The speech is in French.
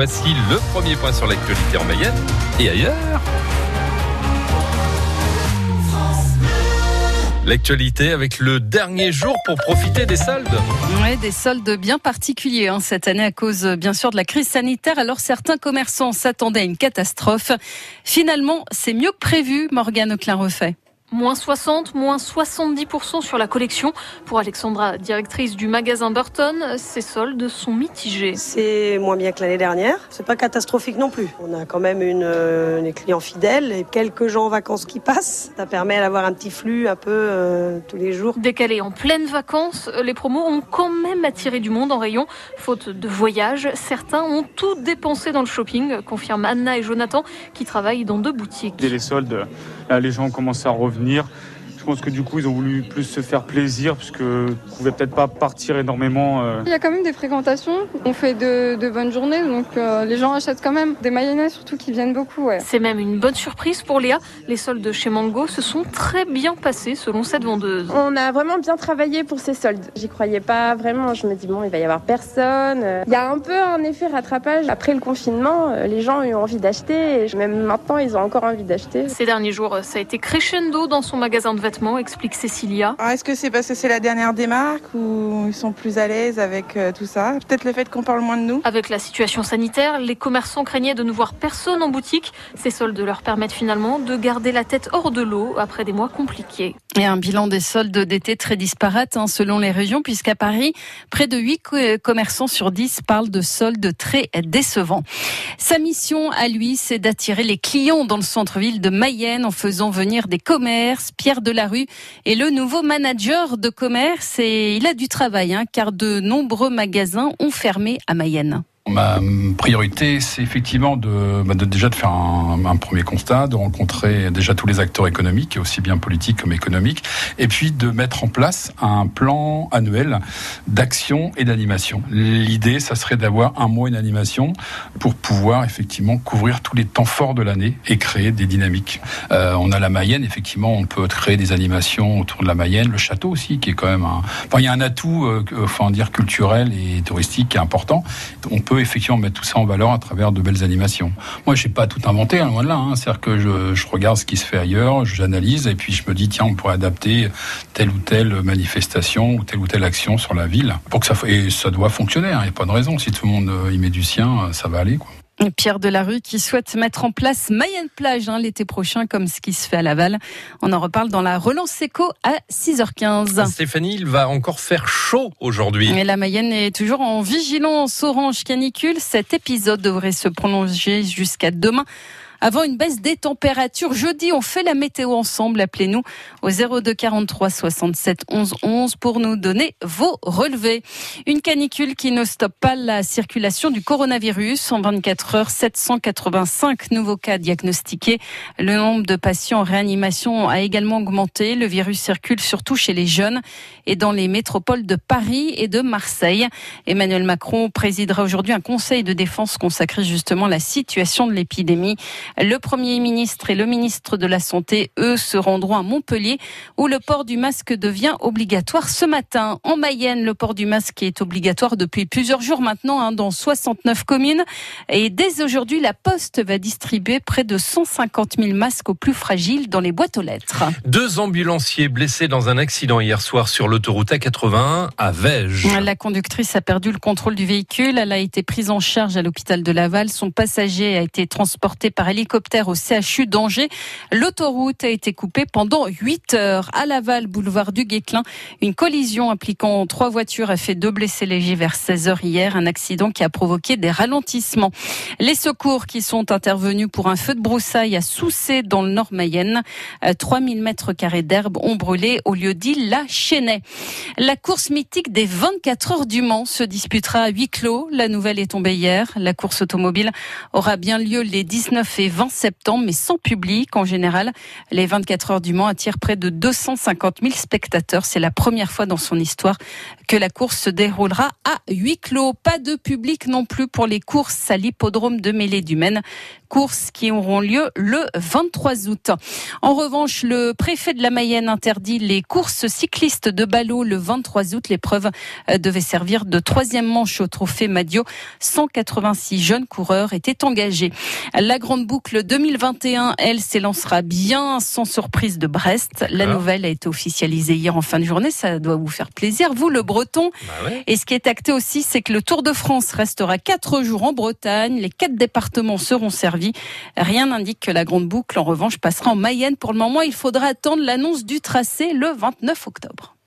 Voici le premier point sur l'actualité en Mayenne et ailleurs. L'actualité avec le dernier jour pour profiter des soldes. Oui, des soldes bien particuliers hein, cette année à cause bien sûr de la crise sanitaire. Alors certains commerçants s'attendaient à une catastrophe. Finalement, c'est mieux que prévu, Morgane Auclin-Refait. Moins 60, moins 70% sur la collection. Pour Alexandra, directrice du magasin Burton, ces soldes sont mitigés. C'est moins bien que l'année dernière. C'est pas catastrophique non plus. On a quand même une, euh, des clients fidèles et quelques gens en vacances qui passent. Ça permet d'avoir un petit flux un peu euh, tous les jours. Décalés en pleine vacances, les promos ont quand même attiré du monde en rayon. Faute de voyage, certains ont tout dépensé dans le shopping, confirment Anna et Jonathan qui travaillent dans deux boutiques. Dès les soldes, là, les gens commencent à revenir je pense que du coup, ils ont voulu plus se faire plaisir puisque ne pouvaient peut-être pas partir énormément. Euh. Il y a quand même des fréquentations. On fait de, bonnes journées, donc euh, les gens achètent quand même des mayonnaises, surtout qui viennent beaucoup. C'est même une bonne surprise pour Léa. Les soldes chez Mango se sont très bien passés selon cette vendeuse. On a vraiment bien travaillé pour ces soldes. J'y croyais pas vraiment. Je me dis bon, il va y avoir personne. Il y a un peu un effet rattrapage. Après le confinement, euh, les gens ont eu envie d'acheter. Et même maintenant, ils ont encore envie d'acheter. Ces derniers jours, ça a été crescendo dans son magasin de vêtements, explique Cécilia. Ah, est-ce que c'est parce que c'est la dernière des marques ou ils sont plus à l'aise avec euh, tout ça? Peut-être le fait qu'on parle moins de nous? Avec la situation sanitaire, les commerçants craignaient de ne voir personne en boutique. Ces soldes leur permettent finalement de garder la tête hors de l'eau après des mois compliqués. Et un bilan des soldes d'été très disparate hein, selon les régions, puisqu'à Paris, près de 8 commerçants sur 10 parlent de soldes très décevants. Sa mission à lui, c'est d'attirer les clients dans le centre-ville de Mayenne en faisant venir des commerces. Pierre Delarue est le nouveau manager de commerce et il a du travail, hein, car de nombreux magasins ont fermé à Mayenne. Ma priorité, c'est effectivement bah, déjà de faire un, premier constat, de rencontrer déjà tous les acteurs économiques, aussi bien politiques comme économiques, et puis de mettre en place un plan annuel d'action et d'animation. L'idée, ça serait d'avoir un mois une animation pour pouvoir effectivement couvrir tous les temps forts de l'année et créer des dynamiques. Euh, on a la Mayenne, effectivement, on peut créer des animations autour de la Mayenne, le château aussi, qui est quand même un, il y a un atout, euh, enfin dire culturel et touristique qui est important. On peut effectivement mettre tout ça en valeur à travers de belles animations. Moi, je n'ai pas tout inventé, hein, loin de là. Hein. C'est-à-dire que je, regarde ce qui se fait ailleurs, j'analyse et puis je me dis tiens, on pourrait adapter telle ou telle manifestation ou telle ou telle action sur la ville pour que ça et ça doit fonctionner. Hein. Il n'y a pas de raison. Si tout le monde euh, y met du sien, ça va aller. Quoi. Pierre Delarue qui souhaite mettre en place Mayenne Plage hein, l'été prochain comme ce qui se fait à Laval. On en reparle dans la relance éco à 6h15. Stéphanie, il va encore faire chaud aujourd'hui. Et la Mayenne est toujours en vigilance orange canicule. Cet épisode devrait se prolonger jusqu'à demain avant une baisse des températures. Jeudi, on fait la météo ensemble. Appelez-nous au 02 43 67 11 11 pour nous donner vos relevés. Une canicule qui ne stoppe pas la circulation du coronavirus. En 24 heures, 785 nouveaux cas diagnostiqués. Le nombre de patients en réanimation a également augmenté. Le virus circule surtout chez les jeunes et dans les métropoles de Paris et de Marseille. Emmanuel Macron présidera aujourd'hui un conseil de défense consacré justement à la situation de l'épidémie. Le Premier ministre et le ministre de la Santé, eux, se rendront à Montpellier où le port du masque devient obligatoire ce matin. En Mayenne, le port du masque est obligatoire depuis plusieurs jours maintenant hein, dans 69 communes. Et dès aujourd'hui, la Poste va distribuer près de 150 000 masques aux plus fragiles dans les boîtes aux lettres. Deux ambulanciers blessés dans un accident hier soir sur l'autoroute A81 à Vège. La conductrice a perdu le contrôle du véhicule. Elle a été prise en charge à l'hôpital de Laval. Son passager a été transporté par hélicoptère au CHU d'Angers. L'autoroute a été coupée pendant 8 heures. À Laval, boulevard du Guéclin, une collision impliquant trois voitures a fait deux blessés légers vers 16 heures hier. Un accident qui a provoqué des ralentissements. Les secours qui sont intervenus pour un feu de broussailles à Soussé dans le nord Mayenne. 3000 euh, mètres carrés d'herbe ont brûlé au lieu dit La Chênaie. La course mythique des 24 heures du Mans se disputera à huis clos. La nouvelle est tombée hier. La course automobile aura bien lieu les 19 et les 20 septembre, mais sans public. En général, les 24 heures du Mans attirent près de 250 000 spectateurs. C'est la première fois dans son histoire que la course se déroulera à huis clos. Pas de public non plus pour les courses à l'hippodrome de Mêlée du Maine. Courses qui auront lieu le 23 août. En revanche, le préfet de la Mayenne interdit les courses cyclistes de ballot le 23 août. L'épreuve euh, devait servir de troisième manche au trophée Madio. 186 jeunes coureurs étaient engagés. La grande boucle 2021, elle, s'élancera bien sans surprise de Brest. La nouvelle a été officialisée hier en fin de journée. Ça doit vous faire plaisir. Vous, le breton. Bah ouais. Et ce qui est acté aussi, c'est que le Tour de France restera quatre jours en Bretagne. Les quatre départements seront servis. Rien n'indique que la grande boucle, en revanche, passera en Mayenne. Pour le moment, il faudra attendre l'annonce du tracé le 29 octobre.